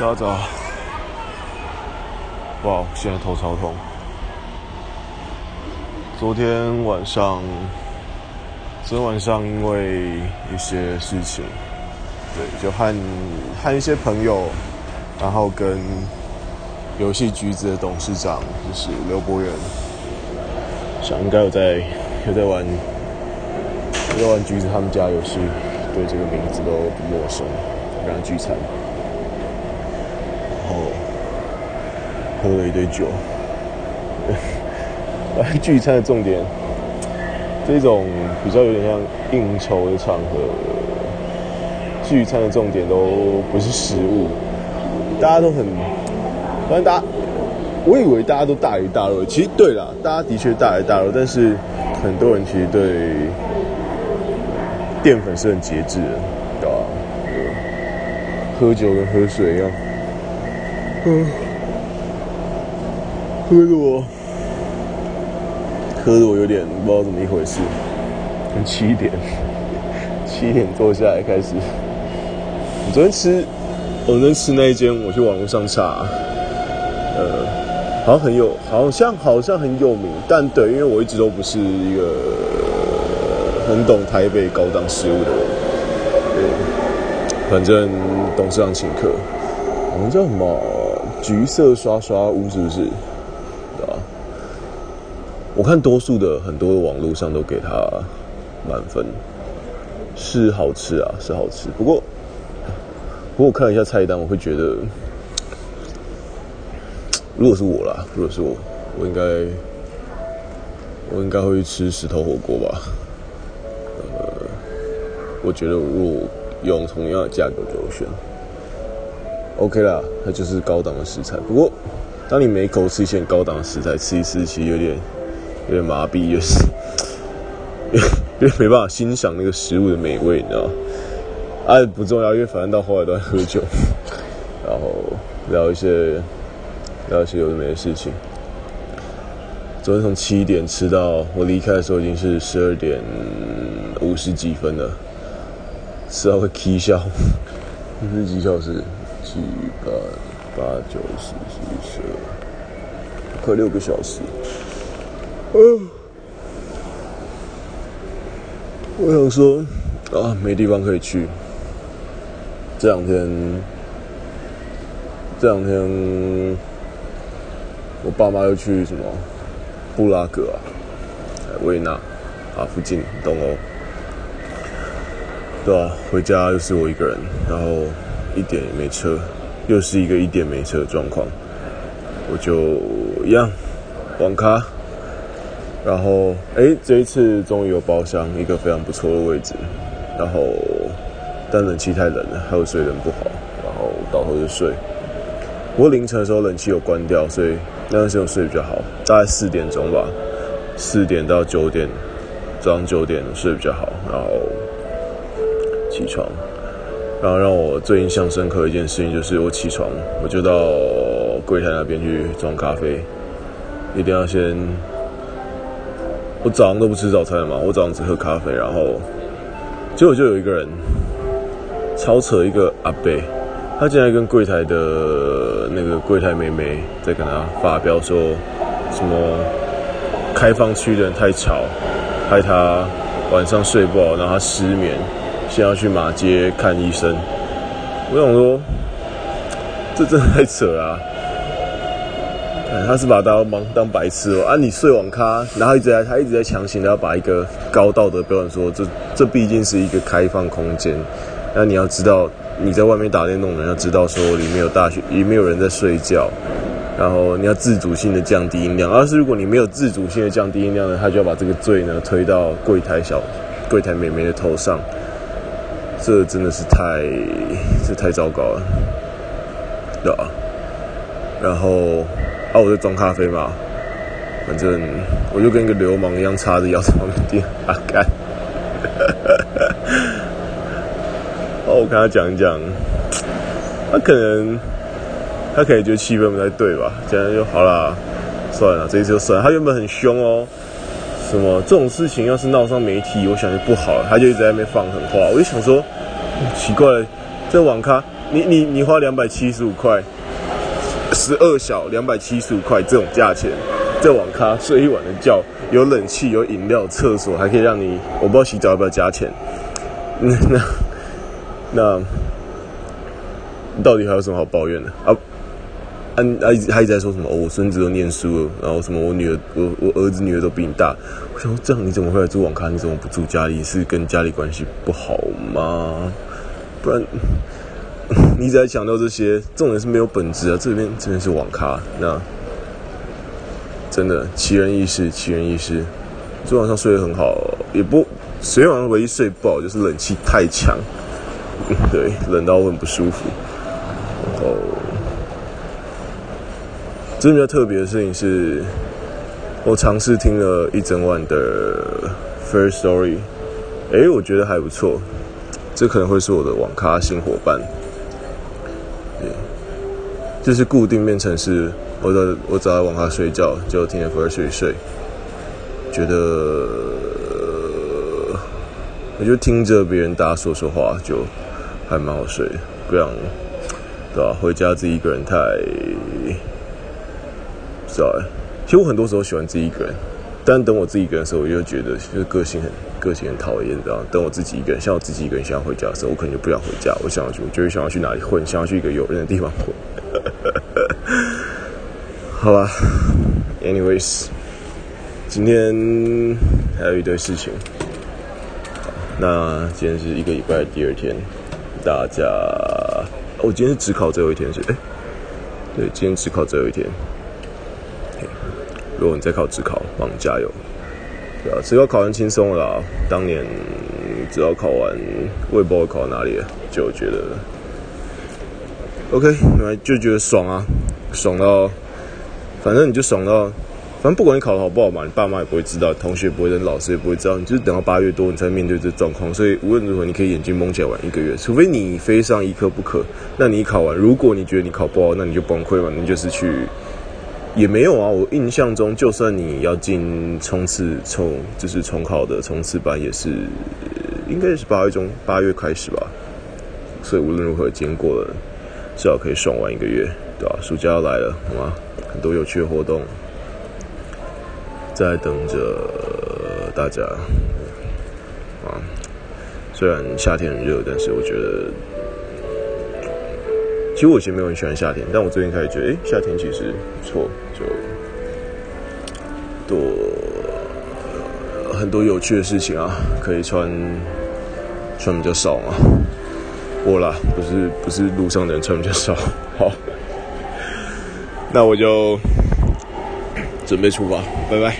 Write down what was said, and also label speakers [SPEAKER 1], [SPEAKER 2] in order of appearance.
[SPEAKER 1] 大家早。哇，现在头超痛。昨天晚上，昨天晚上因为一些事情，对，就和和一些朋友，然后跟游戏橘子的董事长，就是刘博元，想应该有在有在玩，有在玩橘子他们家游戏，对这个名字都不陌生，跟他聚餐。喝了一堆酒，聚餐的重点，这种比较有点像应酬的场合，聚餐的重点都不是食物，大家都很，反正大家，我以为大家都大鱼大肉，其实对啦，大家的确大鱼大肉，但是很多人其实对淀粉是很节制的，对吧？喝酒跟喝水一样，嗯。喝的我，喝的我有点不知道怎么一回事。从七点，七点坐下来开始。我昨天吃，我昨天吃那一间，我去网络上查，呃，好像很有，好像好像很有名，但对，因为我一直都不是一个很懂台北高档食物的人。对，反正董事长请客，我们叫什么？橘色刷刷屋是不是啊？我看多数的很多网络上都给他满分，是好吃啊，是好吃。不过，不过我看了一下菜单，我会觉得，如果是我啦，如果是我，我应该，我应该会去吃石头火锅吧。呃，我觉得如果用同样的价格就选，OK 啦，它就是高档的食材。不过，当你每口吃一些高档的食材，吃一吃其实有点。有点麻痹，就是因为没办法欣赏那个食物的美味，你知道吗？啊，不重要，因为反正到后来都在喝酒，然后聊一些聊一些有的没的事情。昨天从七点吃到我离开的时候已经是十二点五十几分了，吃到会起笑，五十几小时，七八八九十十一十二，快六个小时。嗯，我想说啊，没地方可以去。这两天，这两天，我爸妈又去什么布拉格啊、维纳啊附近东欧，对啊，回家又是我一个人，然后一点也没车，又是一个一点没车的状况，我就一样网咖。然后，哎，这一次终于有包厢，一个非常不错的位置。然后，但冷气太冷了，还有睡得不好，然后倒头就睡。不过凌晨的时候冷气有关掉，所以那段时间我睡比较好，大概四点钟吧，四点到九点，早上九点睡比较好，然后起床。然后让我最印象深刻的一件事情就是，我起床我就到柜台那边去装咖啡，一定要先。我早上都不吃早餐的嘛，我早上只喝咖啡，然后结果就有一个人超扯，一个阿伯，他竟然跟柜台的那个柜台妹妹在跟他发飙说，什么开放区的人太吵，害他晚上睡不好，让他失眠，先要去马街看医生。我想说，这真的太扯了啊。他是把大家当当白痴哦啊！你睡网咖，然后一直在他一直在强行的要把一个高道德标准说，这这毕竟是一个开放空间，那你要知道你在外面打电动的人要知道说里面有大学里面有人在睡觉，然后你要自主性的降低音量。而是如果你没有自主性的降低音量呢，他就要把这个罪呢推到柜台小柜台妹妹的头上，这真的是太这太糟糕了，对吧？然后。啊，我在装咖啡嘛，反正我就跟一个流氓一样，插着腰在旁边点啊干。哦，我跟他讲一讲，他可能他可能觉得气氛不太对吧？这样就好啦，算了，这一次就算了。他原本很凶哦，什么这种事情要是闹上媒体，我想就不好了。他就一直在那边放狠话，我就想说，奇怪，这网咖你你你花两百七十五块，十二小两百七十五块这种价钱，在网咖睡一晚的觉，有冷气，有饮料，厕所还可以让你，我不知道洗澡要不要加钱。那那那，到底还有什么好抱怨的啊？啊！他一直在说什么？哦，我孙子都念书了，然后什么？我女儿，我我儿子女儿都比你大。我想说，这样你怎么会来住网咖？你怎么不住家里？是跟家里关系不好吗？不然 你一直在强调这些，重点是没有本质啊！这边这边是网咖，那真的奇人异事，奇人异事。昨晚上睡得很好，也不，昨天晚上唯一睡不好就是冷气太强，对，冷到我很不舒服。然后。真的比较特别的事情是，我尝试听了一整晚的 First Story，哎，我觉得还不错，这可能会是我的网咖新伙伴。对，就是固定变成是，我的我早在网咖睡觉，就听着 First Story 睡，觉得，我就听着别人大家说说话，就还蛮好睡，不然，对吧？回家自己一个人太。知道哎，其实我很多时候喜欢自己一个人，但等我自己一个人的时候，我就觉得就是个性很个性很讨厌，你知道？等我自己一个人，像我自己一个人想要回家的时候，我可能就不想回家，我想要去，就会想要去哪里混，想要去一个有人的地方混。好吧，anyways，今天还有一堆事情。那今天是一个礼拜的第二天，大家，我、今天是只考最后一天是，哎，对，今天只考最后一天。如果你在考指考，帮你加油，对啊，指考考完轻松了啦。当年指考考完，我也不知道考到哪里了，就觉得 OK，就觉得爽啊，爽到，反正你就爽到，反正不管你考得好不好嘛，你爸妈也不会知道，同学不会，老师也不会知道，你就是等到八月多，你才面对这状况。所以无论如何，你可以眼睛蒙起来玩一个月，除非你非上一科不可。那你考完，如果你觉得你考不好，那你就崩溃嘛，你就是去。也没有啊，我印象中，就算你要进冲刺冲，就是重考的冲刺班，也是应该是八月中八月开始吧。所以无论如何，经过了，至少可以爽玩一个月，对吧？暑假要来了，好吗？很多有趣的活动在等着大家啊。虽然夏天很热，但是我觉得。其实我以前没有很喜欢夏天，但我最近开始觉得，哎，夏天其实不错，就多很多有趣的事情啊，可以穿穿比较少嘛。我啦，不是不是路上的人穿比较少。好，那我就准备出发，拜拜。